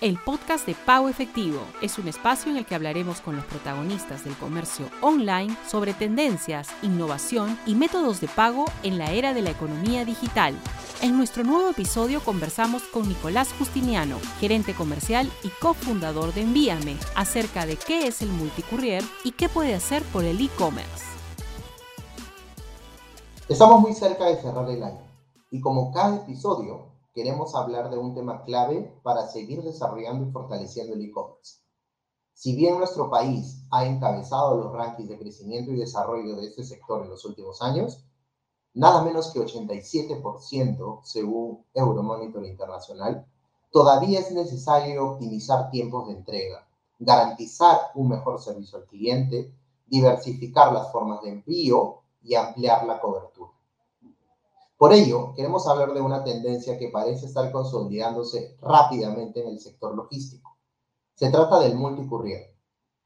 El podcast de Pago Efectivo, es un espacio en el que hablaremos con los protagonistas del comercio online sobre tendencias, innovación y métodos de pago en la era de la economía digital. En nuestro nuevo episodio conversamos con Nicolás Justiniano, gerente comercial y cofundador de Envíame, acerca de qué es el multicourier y qué puede hacer por el e-commerce. Estamos muy cerca de cerrar el año y como cada episodio queremos hablar de un tema clave para seguir desarrollando y fortaleciendo el e-commerce. Si bien nuestro país ha encabezado los rankings de crecimiento y desarrollo de este sector en los últimos años, nada menos que 87% según Euromonitor Internacional, todavía es necesario optimizar tiempos de entrega, garantizar un mejor servicio al cliente, diversificar las formas de envío y ampliar la cobertura. Por ello, queremos hablar de una tendencia que parece estar consolidándose rápidamente en el sector logístico. Se trata del multicurrier.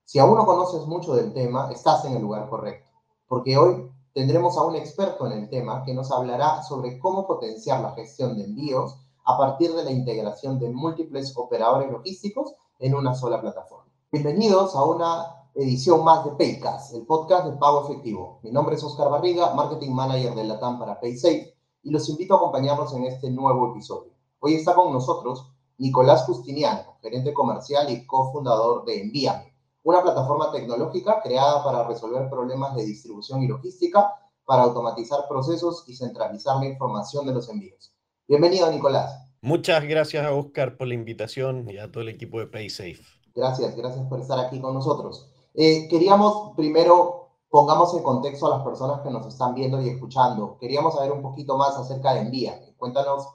Si aún no conoces mucho del tema, estás en el lugar correcto, porque hoy tendremos a un experto en el tema que nos hablará sobre cómo potenciar la gestión de envíos a partir de la integración de múltiples operadores logísticos en una sola plataforma. Bienvenidos a una edición más de Paycast, el podcast de pago efectivo. Mi nombre es Oscar Barriga, Marketing Manager de Latam para PaySafe y los invito a acompañarnos en este nuevo episodio. Hoy está con nosotros Nicolás Justiniano, gerente comercial y cofundador de Envíame, una plataforma tecnológica creada para resolver problemas de distribución y logística, para automatizar procesos y centralizar la información de los envíos. Bienvenido, Nicolás. Muchas gracias a Oscar por la invitación y a todo el equipo de PaySafe. Gracias, gracias por estar aquí con nosotros. Eh, queríamos primero pongamos en contexto a las personas que nos están viendo y escuchando. Queríamos saber un poquito más acerca de Envía. Cuéntanos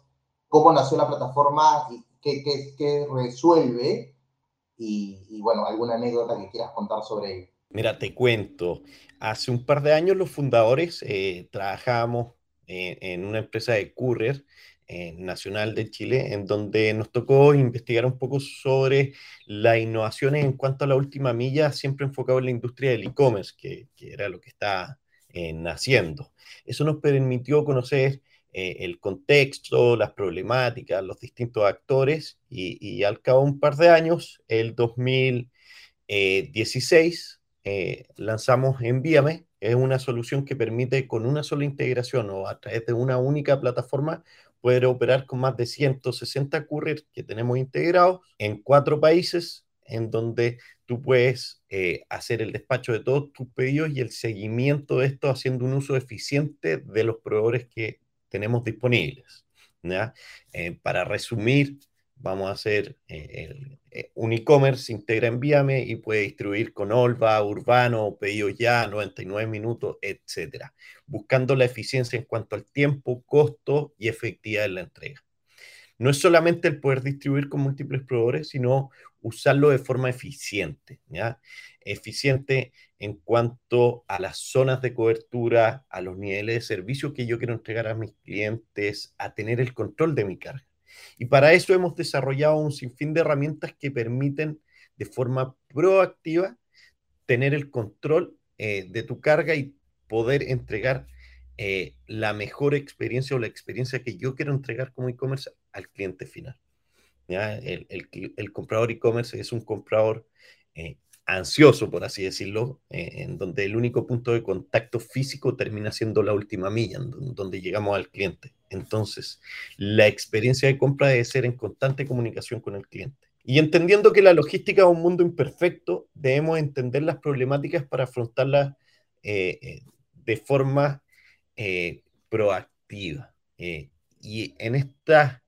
cómo nació la plataforma y qué, qué, resuelve y, bueno, alguna anécdota que quieras contar sobre ello. Mira, te cuento. Hace un par de años los fundadores eh, trabajábamos en una empresa de courier eh, nacional de Chile, en donde nos tocó investigar un poco sobre las innovaciones en cuanto a la última milla, siempre enfocado en la industria del e-commerce, que, era lo que está eh, naciendo. Eso nos permitió conocer eh, el contexto, las problemáticas, los distintos actores, y, al cabo de un par de años, el 2016, lanzamos Envíame, es una solución que permite con una sola integración o a través de una única plataforma poder operar con más de 160 couriers que tenemos integrados en cuatro países en donde tú puedes eh, hacer el despacho de todos tus pedidos y el seguimiento de esto haciendo un uso eficiente de los proveedores que tenemos disponibles. Eh, para resumir, vamos a hacer eh, eh, un e-commerce, integra Envíame y puede distribuir con Olva, Urbano, Pedido Ya, 99 minutos, etcétera, buscando la eficiencia en cuanto al tiempo, costo y efectividad de la entrega. No es solamente el poder distribuir con múltiples proveedores, sino usarlo de forma eficiente, ¿ya? Eficiente en cuanto a las zonas de cobertura, a los niveles de servicio que yo quiero entregar a mis clientes, a tener el control de mi carga. Y para eso hemos desarrollado un sinfín de herramientas que permiten de forma proactiva tener el control eh, de tu carga y poder entregar eh, la mejor experiencia o la experiencia que yo quiero entregar como e-commerce al cliente final. El, comprador e-commerce es un comprador eh, ansioso, por así decirlo, en donde el único punto de contacto físico termina siendo la última milla, en donde llegamos al cliente. Entonces, la experiencia de compra debe ser en constante comunicación con el cliente. Y entendiendo que la logística es un mundo imperfecto, debemos entender las problemáticas para afrontarlas eh, eh, de forma eh, proactiva. y en esta,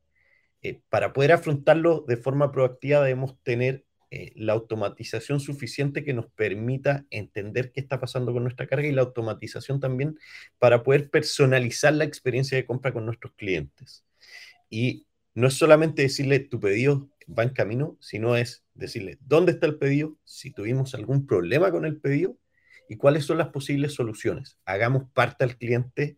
para poder afrontarlo de forma proactiva, debemos tener eh, la automatización suficiente que nos permita entender qué está pasando con nuestra carga y la automatización también para poder personalizar la experiencia de compra con nuestros clientes. Y no es solamente decirle tu pedido va en camino, sino es decirle dónde está el pedido, si tuvimos algún problema con el pedido y cuáles son las posibles soluciones. Hagamos parte al cliente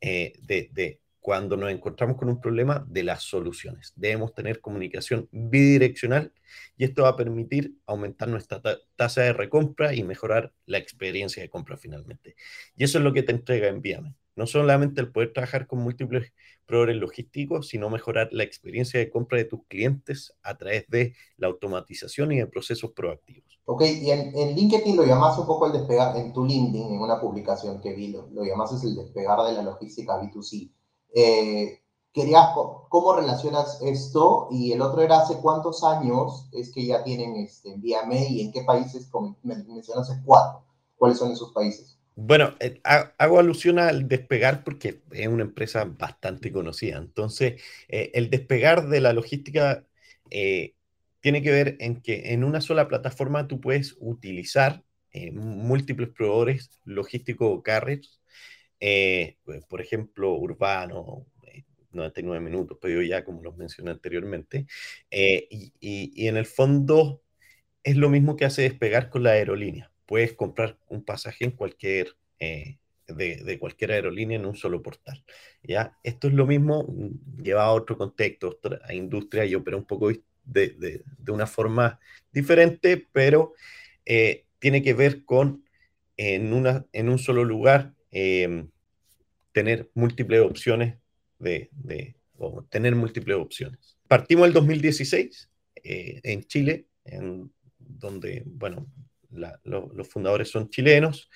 eh, de, de cuando nos encontramos con un problema de las soluciones. Debemos tener comunicación bidireccional y esto va a permitir aumentar nuestra tasa de recompra y mejorar la experiencia de compra finalmente. Y eso es lo que te entrega Envíame. no solamente el poder trabajar con múltiples proveedores logísticos, sino mejorar la experiencia de compra de tus clientes a través de la automatización y de procesos proactivos. Ok, y en, LinkedIn lo llamas un poco el despegar, en tu LinkedIn, en una publicación que vi, lo, lo llamas el despegar de la logística B2C. Eh, querías, ¿cómo relacionas esto? Y el otro era, ¿hace cuántos años es que ya tienen este, Envíame y en qué países? Como mencionaste cuatro. ¿Cuáles son esos países? Bueno, eh, hago alusión al despegar porque es una empresa bastante conocida. Entonces, eh, el despegar de la logística eh, tiene que ver en que en una sola plataforma tú puedes utilizar múltiples proveedores logísticos o carriers, pues, por ejemplo, Urbano, 99 minutos, pero ya como los mencioné anteriormente, y, y en el fondo es lo mismo que hace despegar con la aerolínea puedes comprar un pasaje en cualquier, eh, de, cualquier aerolínea en un solo portal. ¿ya? Esto es lo mismo, mm, lleva a otro contexto, otra industria y opera un poco de, de, una forma diferente, pero eh, tiene que ver con en, una, en un solo lugar em, tener múltiples opciones de, o tener múltiples opciones. Partimos el 2016 eh, en Chile, en donde, bueno, los fundadores son chilenos,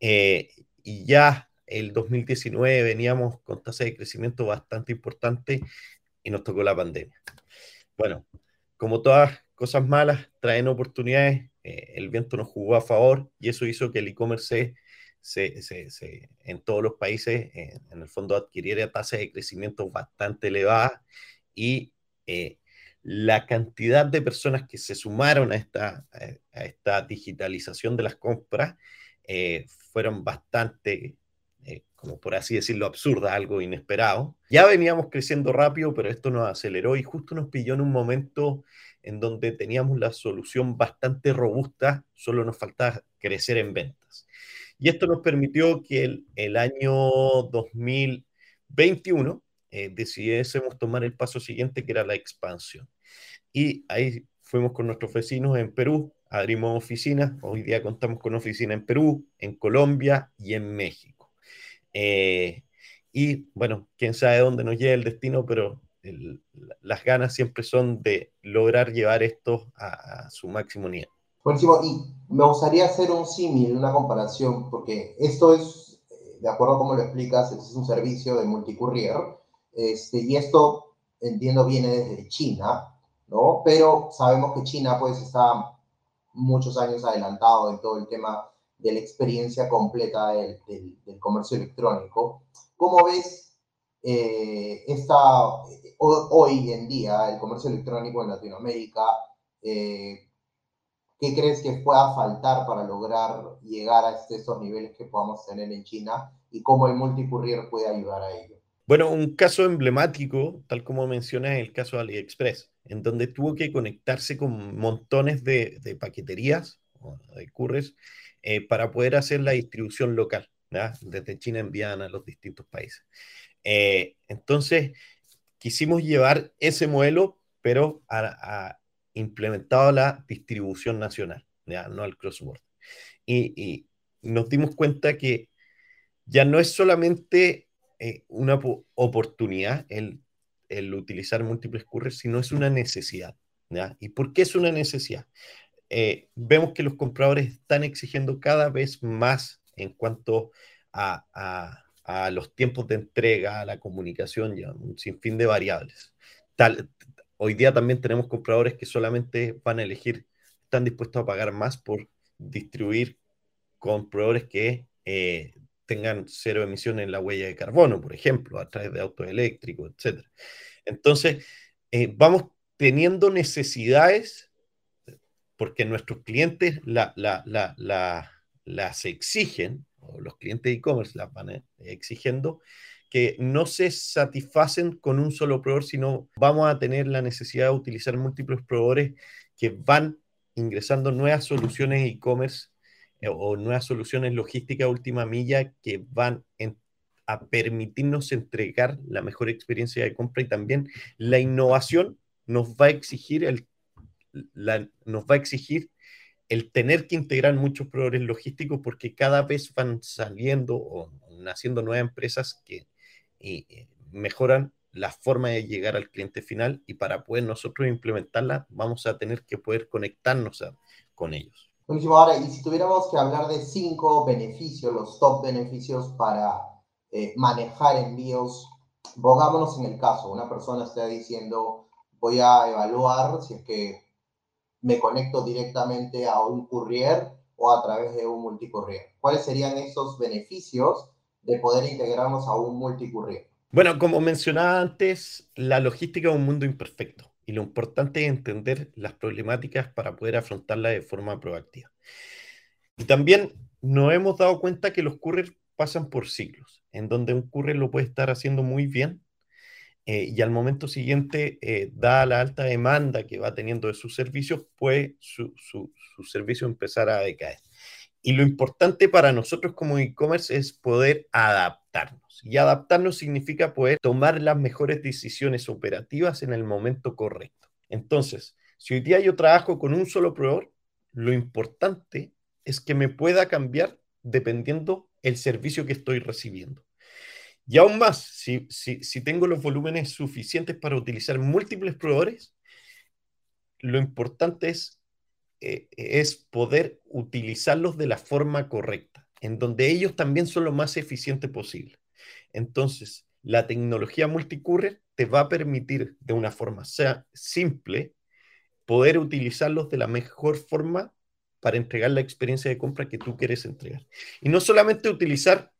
eh, y ya el 2019 veníamos con tasa de crecimiento bastante importante y nos tocó la pandemia. Bueno, como todas cosas malas traen oportunidades, eh, el viento nos jugó a favor y eso hizo que el e-commerce se, en todos los países, en el fondo, adquiriera tasas de crecimiento bastante elevadas y eh, la cantidad de personas que se sumaron a esta, esta digitalización de las compras eh, fueron bastante, eh, como por así decirlo, absurda, algo inesperado. Ya veníamos creciendo rápido, pero esto nos aceleró y justo nos pilló en un momento en donde teníamos la solución bastante robusta, solo nos faltaba crecer en ventas. Y esto nos permitió que el, año 2021 eh, decidiésemos tomar el paso siguiente, que era la expansión. Y ahí fuimos con nuestros vecinos en Perú, abrimos oficinas, hoy día contamos con oficina en Perú, en Colombia y en México. Eh, y bueno, quién sabe dónde nos lleva el destino, pero las ganas siempre son de lograr llevar esto a, su máximo nivel. Buenísimo, y me gustaría hacer un símil, una comparación, porque esto es, eh, de acuerdo a cómo lo explicas, es un servicio de multicourier, este, y esto, entiendo, viene desde China, ¿no? Pero sabemos que China, pues, está muchos años adelantado en todo el tema de la experiencia completa del, del, comercio electrónico. ¿Cómo ves eh, esta, hoy en día el comercio electrónico en Latinoamérica? Eh, ¿Qué crees que pueda faltar para lograr llegar a estos niveles que podamos tener en China y cómo el multicourier puede ayudar a ello? Bueno, un caso emblemático, tal como mencionas, el caso de AliExpress, en donde tuvo que conectarse con montones de, paqueterías de curres eh, para poder hacer la distribución local, desde China envían a los distintos países. Eh, entonces, quisimos llevar ese modelo, pero a, implementado la distribución nacional, no al cross-border. Y, nos dimos cuenta que ya no es solamente eh, una oportunidad el, el, utilizar múltiples curres, sino es una necesidad. ¿ya? ¿Y por qué es una necesidad? Eh, vemos que los compradores están exigiendo cada vez más en cuanto a, a, a, los tiempos de entrega, a la comunicación, ya un sinfín de variables. Tal, hoy día también tenemos compradores que solamente van a elegir, están dispuestos a pagar más por distribuir con proveedores que eh, tengan cero emisión en la huella de carbono, por ejemplo, a través de autos eléctricos, etc. Entonces, eh, vamos teniendo necesidades porque nuestros clientes la, las exigen, o los clientes de e-commerce las van exigiendo, que no se satisfacen con un solo proveedor, sino vamos a tener la necesidad de utilizar múltiples proveedores que van ingresando nuevas soluciones e-commerce eh, o nuevas soluciones logísticas última milla que van a permitirnos entregar la mejor experiencia de compra y también la innovación nos va a exigir, el, nos va a exigir el tener que integrar muchos proveedores logísticos porque cada vez van saliendo o naciendo nuevas empresas que mejoran la forma de llegar al cliente final y para poder nosotros implementarla vamos a tener que poder conectarnos con ellos. Buenísimo. Ahora, y si tuviéramos que hablar de cinco beneficios, los top beneficios para eh, manejar envíos, pongámonos en el caso, una persona está diciendo, voy a evaluar si es que me conecto directamente a un courier o a través de un multicourier. ¿Cuáles serían esos beneficios de poder integrarnos a un multicourier? Bueno, como mencionaba antes, la logística es un mundo imperfecto y lo importante es entender las problemáticas para poder afrontarlas de forma proactiva. Y también nos hemos dado cuenta que los couriers pasan por ciclos, en donde un courier lo puede estar haciendo muy bien eh, y al momento siguiente, eh, dada la alta demanda que va teniendo de sus servicios, puede su, su, su servicio empezar a decaer. Y lo importante para nosotros como e-commerce es poder adaptarnos. Y adaptarnos significa poder tomar las mejores decisiones operativas en el momento correcto. Entonces, si hoy día yo trabajo con un solo proveedor, lo importante es que me pueda cambiar dependiendo el servicio que estoy recibiendo. Y aún más, si, si, si tengo los volúmenes suficientes para utilizar múltiples proveedores, lo importante es eh, es poder utilizarlos de la forma correcta, en donde ellos también son lo más eficiente posible. Entonces, la tecnología multicourier te va a permitir de una forma sea simple poder utilizarlos de la mejor forma para entregar la experiencia de compra que tú quieres entregar. Y no solamente utilizar,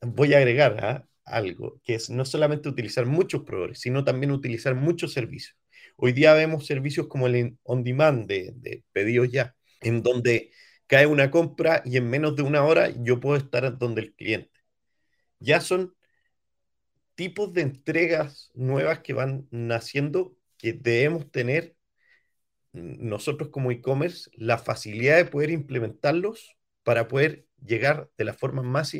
voy a agregar ¿ah? algo, que es no solamente utilizar muchos proveedores, sino también utilizar muchos servicios. Hoy día vemos servicios como el on demand de, de pedidos ya, en donde cae una compra y en menos de una hora yo puedo estar donde el cliente. Ya son tipos de entregas nuevas que van naciendo que debemos tener nosotros como e-commerce la facilidad de poder implementarlos para poder llegar de la forma más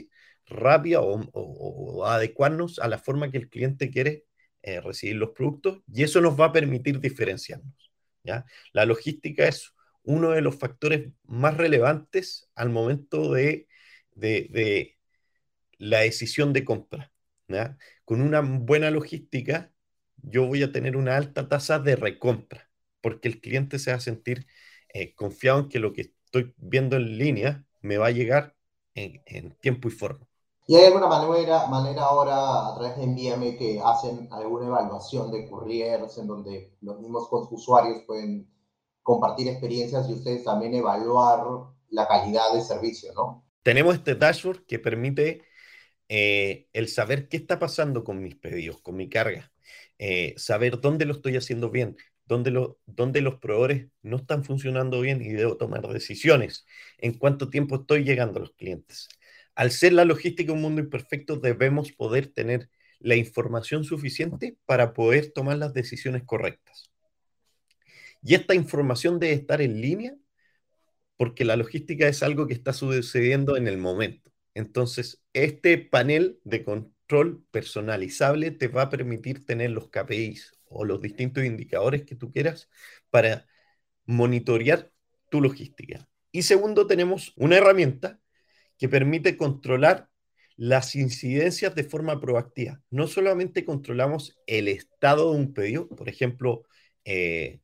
rápida o, o adecuarnos a la forma que el cliente quiere eh, recibir los productos y eso nos va a permitir diferenciarnos. ¿ya? La logística es uno de los factores más relevantes al momento de, de, la decisión de compra. Con una buena logística, yo voy a tener una alta tasa de recompra, porque el cliente se va a sentir eh, confiado en que lo que estoy viendo en línea me va a llegar en tiempo y forma. ¿Y hay alguna manera, manera ahora a través de Envíame que hacen alguna evaluación de couriers en donde los mismos usuarios pueden compartir experiencias y ustedes también evaluar la calidad de servicio, ¿no? Tenemos este dashboard que permite eh, el saber qué está pasando con mis pedidos, con mi carga, eh, saber dónde lo estoy haciendo bien, dónde, dónde los proveedores no están funcionando bien y debo tomar decisiones, en cuánto tiempo estoy llegando a los clientes al ser la logística un mundo imperfecto, debemos poder tener la información suficiente para poder tomar las decisiones correctas. Y esta información debe estar en línea porque la logística es algo que está sucediendo en el momento. Entonces, este panel de control personalizable te va a permitir tener los KPIs o los distintos indicadores que tú quieras para monitorear tu logística. Y segundo, tenemos una herramienta que permite controlar las incidencias de forma proactiva. No solamente controlamos el estado de un pedido, por ejemplo, eh,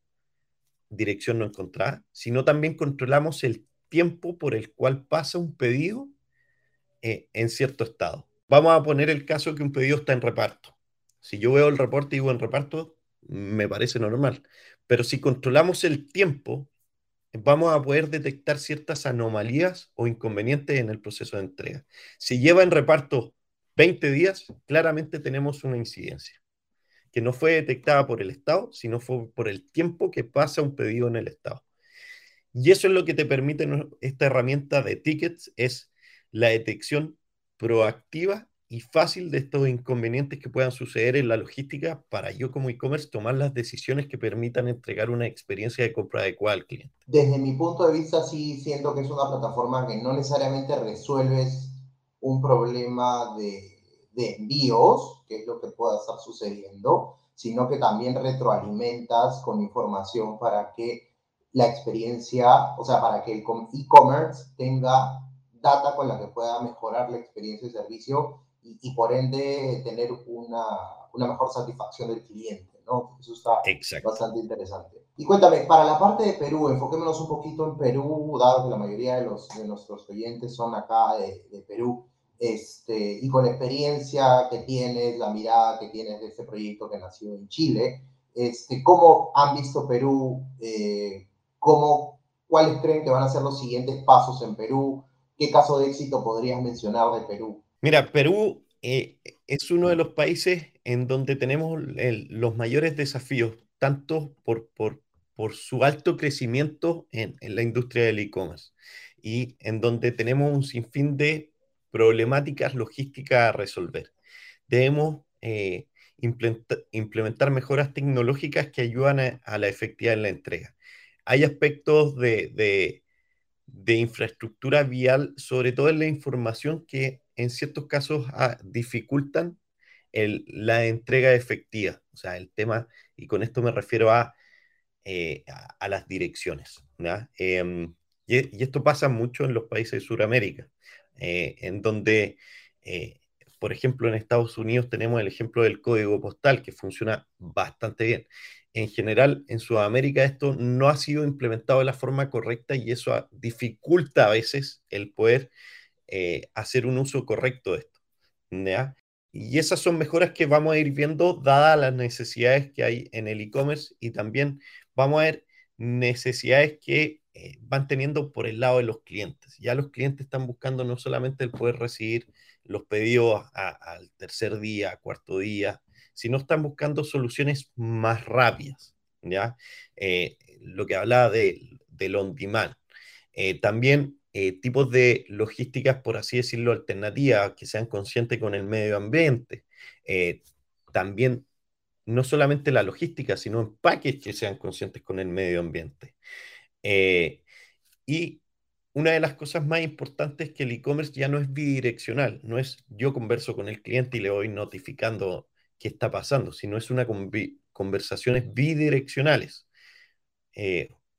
dirección no encontrada, sino también controlamos el tiempo por el cual pasa un pedido eh, en cierto estado. Vamos a poner el caso que un pedido está en reparto. Si yo veo el reporte y digo en reparto, me parece normal. Pero si controlamos el tiempo vamos a poder detectar ciertas anomalías o inconvenientes en el proceso de entrega. Si lleva en reparto 20 días, claramente tenemos una incidencia que no fue detectada por el Estado, sino fue por el tiempo que pasa un pedido en el Estado. Y eso es lo que te permite esta herramienta de tickets, es la detección proactiva y fácil de estos inconvenientes que puedan suceder en la logística para yo como e-commerce tomar las decisiones que permitan entregar una experiencia de compra adecuada al cliente. Desde mi punto de vista, sí siento que es una plataforma que no necesariamente resuelves un problema de, de envíos, que es lo que pueda estar sucediendo, sino que también retroalimentas con información para que la experiencia, o sea, para que el e-commerce tenga data con la que pueda mejorar la experiencia de servicio y, por ende tener una, una, mejor satisfacción del cliente, ¿no? Eso está bastante interesante. Y cuéntame, para la parte de Perú, enfoquémonos un poquito en Perú, dado que la mayoría de, los, de nuestros clientes son acá de, de Perú, este, y con la experiencia que tienes, la mirada que tienes de este proyecto que nació en Chile, este, ¿cómo han visto Perú? Eh, ¿cómo, ¿Cuáles creen que van a ser los siguientes pasos en Perú? ¿Qué caso de éxito podrías mencionar de Perú? Mira, Perú eh, es uno de los países en donde tenemos los mayores desafíos, tanto por, por, por su alto crecimiento en, en la industria del e-commerce y en donde tenemos un sinfín de problemáticas logísticas a resolver. Debemos eh, implementar, mejoras tecnológicas que ayudan a, la efectividad en la entrega. Hay aspectos de, de, de infraestructura vial, sobre todo en la información, que en ciertos casos ah, dificultan la entrega efectiva. O sea, el tema, y con esto me refiero a, eh, a, las direcciones. Em, y, esto pasa mucho en los países de Sudamérica, eh, en donde, eh, por ejemplo, en Estados Unidos tenemos el ejemplo del código postal, que funciona bastante bien. En general, en Sudamérica esto no ha sido implementado de la forma correcta y eso dificulta a veces el poder eh, hacer un uso correcto de esto. Y esas son mejoras que vamos a ir viendo dadas las necesidades que hay en el e-commerce y también vamos a ver necesidades que eh, van teniendo por el lado de los clientes. Ya los clientes están buscando no solamente el poder recibir los pedidos al tercer día, cuarto día, sino están buscando soluciones más rápidas. ¿ya? Eh, lo que hablaba de, del on demand. también eh, tipos de logísticas, por así decirlo, alternativas, que sean conscientes con el medio ambiente. Eh, también, no solamente la logística, sino empaques que sean conscientes con el medio ambiente. Eh, y una de las cosas más importantes es que el e-commerce ya no es bidireccional, no es yo converso con el cliente y le voy notificando qué está pasando, sino es una conversaciones bidireccionales.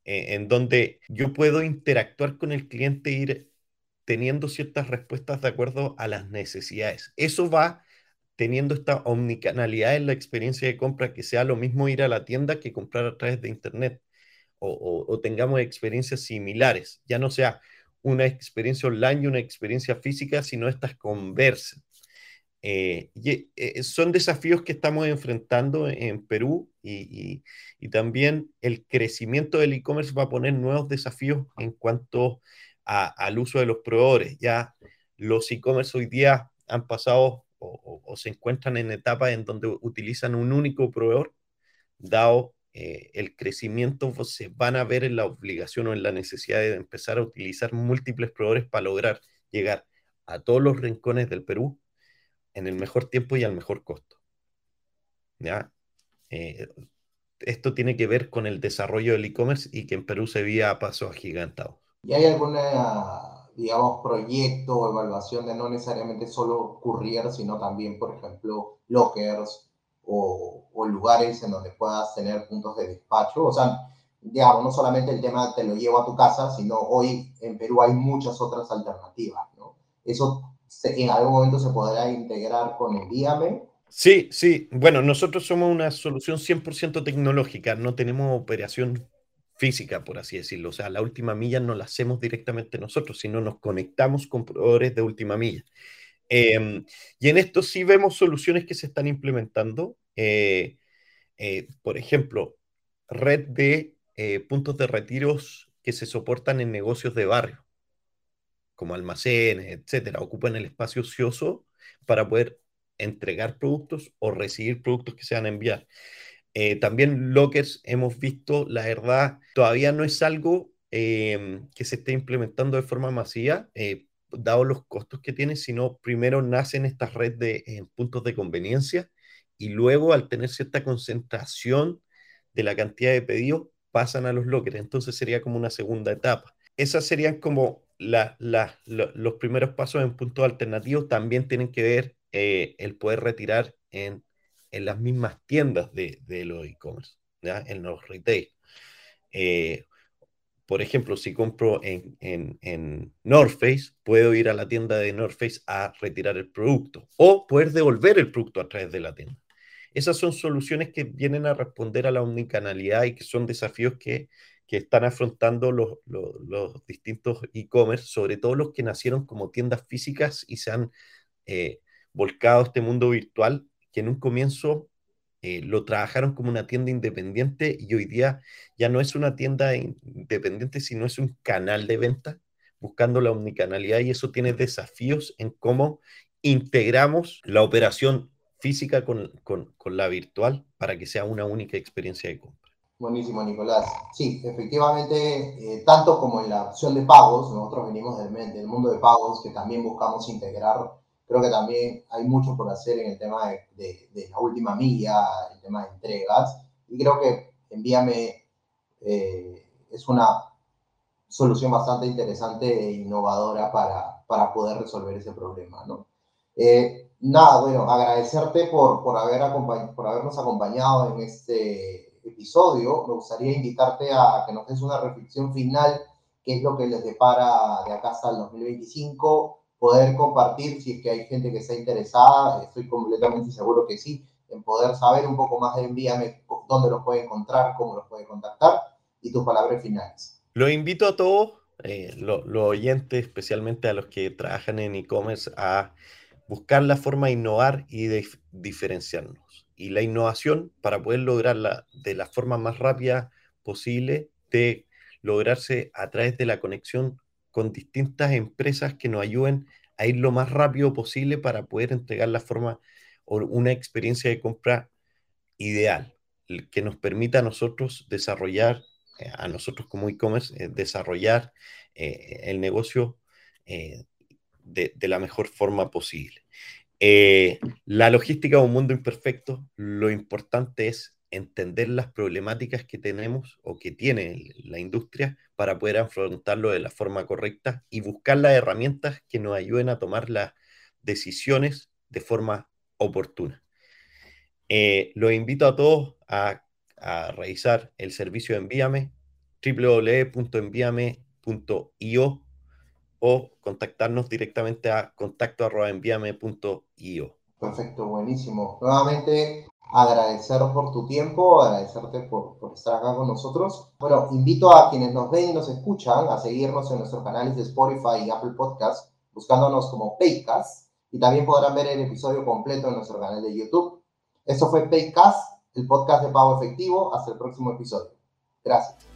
En donde yo puedo interactuar con el cliente e ir teniendo ciertas respuestas de acuerdo a las necesidades. Eso va teniendo esta omnicanalidad en la experiencia de compra, que sea lo mismo ir a la tienda que comprar a través de Internet, o, tengamos experiencias similares, ya no sea una experiencia online y una experiencia física, sino estas conversas. Eh, y, eh, son desafíos que estamos enfrentando en Perú y, también el crecimiento del e-commerce va a poner nuevos desafíos en cuanto al uso de los proveedores. Ya los e-commerce hoy día han pasado o, se encuentran en etapas en donde utilizan un único proveedor, dado eh, el crecimiento, pues, se van a ver en la obligación o en la necesidad de empezar a utilizar múltiples proveedores para lograr llegar a todos los rincones del Perú en el mejor tiempo y al mejor costo. ¿Ya? Eh, esto tiene que ver con el desarrollo del e-commerce y que en Perú se veía a pasos. ¿Y hay alguna, digamos, proyecto o evaluación de no necesariamente solo courier, sino también, por ejemplo, lockers o, o, lugares en donde puedas tener puntos de despacho? O sea, digamos, no solamente el tema te lo llevo a tu casa, sino hoy en Perú hay muchas otras alternativas, ¿no? Eso en algún momento se podrá integrar con Envíame. Sí, sí. Bueno, nosotros somos una solución 100% tecnológica, no tenemos operación física, por así decirlo. O sea, la última milla no la hacemos directamente nosotros, sino nos conectamos con proveedores de última milla. Em, y en esto sí vemos soluciones que se están implementando. Eh, eh, por ejemplo, red de eh, puntos de retiros que se soportan en negocios de barrio como almacenes, etcétera, ocupan el espacio ocioso para poder entregar productos o recibir productos que se van a enviar. Eh, también lockers hemos visto, la verdad, todavía no es algo em, que se esté implementando de forma masiva, eh, dado los costos que tiene, sino primero nacen estas redes de puntos de conveniencia y luego al tener cierta concentración de la cantidad de pedidos pasan a los lockers. Entonces sería como una segunda etapa. Esas serían como los primeros pasos en puntos alternativos también tienen que ver eh, el poder retirar en, las mismas tiendas de, los e-commerce, en los retail. Eh, por ejemplo, si compro en, en, North Face, puedo ir a la tienda de North Face a retirar el producto o poder devolver el producto a través de la tienda. Esas son soluciones que vienen a responder a la omnicanalidad y que son desafíos que, están afrontando los, distintos e-commerce, sobre todo los que nacieron como tiendas físicas y se han eh, volcado a este mundo virtual, que en un comienzo eh, lo trabajaron como una tienda independiente y hoy día ya no es una tienda independiente, sino es un canal de venta buscando la omnicanalidad y eso tiene desafíos en cómo integramos la operación física con, con, con la virtual para que sea una única experiencia de compra. Buenísimo, Nicolás. Sí, efectivamente, eh, tanto como en la opción de pagos, nosotros venimos del, del mundo de pagos que también buscamos integrar Creo que también hay mucho por hacer en el tema de, la última milla, el tema de entregas, y creo que Envíame eh, es una solución bastante interesante e innovadora para, para poder resolver ese problema, ¿no? Eh, nada, bueno, agradecerte por, por, haber por habernos acompañado en este episodio. Me gustaría invitarte a que nos des una reflexión final, qué es lo que les depara de acá hasta el 2025 poder compartir si es que hay gente que está interesada, estoy completamente seguro que sí, en poder saber un poco más de Envíame, dónde los puede encontrar, cómo los puede contactar y tus palabras finales. Lo invito a todos, eh, los oyentes, especialmente a los que trabajan en e-commerce, a buscar la forma de innovar y de diferenciarnos. Y la innovación, para poder lograrla de la forma más rápida posible, de lograrse a través de la conexión con distintas empresas que nos ayuden a ir lo más rápido posible para poder entregar la forma o una experiencia de compra ideal, que nos permita a nosotros desarrollar, eh, a nosotros como e-commerce, eh, desarrollar eh, el negocio de, de, la mejor forma posible. La logística es un mundo imperfecto, lo importante es entender las problemáticas que tenemos o que tiene la industria para poder afrontarlo de la forma correcta y buscar las herramientas que nos ayuden a tomar las decisiones de forma oportuna. Eh, los invito a todos a, revisar el servicio de Envíame, www.envíame.io o contactarnos directamente a contacto.envíame.io. Perfecto, buenísimo. Nuevamente, agradecer por tu tiempo, agradecerte por, por, estar acá con nosotros. Bueno, invito a quienes nos ven y nos escuchan a seguirnos en nuestros canales de Spotify y Apple Podcast, buscándonos como Paycast, y también podrán ver el episodio completo en nuestro canal de YouTube. Esto fue Paycast, el podcast de pago efectivo. Hasta el próximo episodio. Gracias.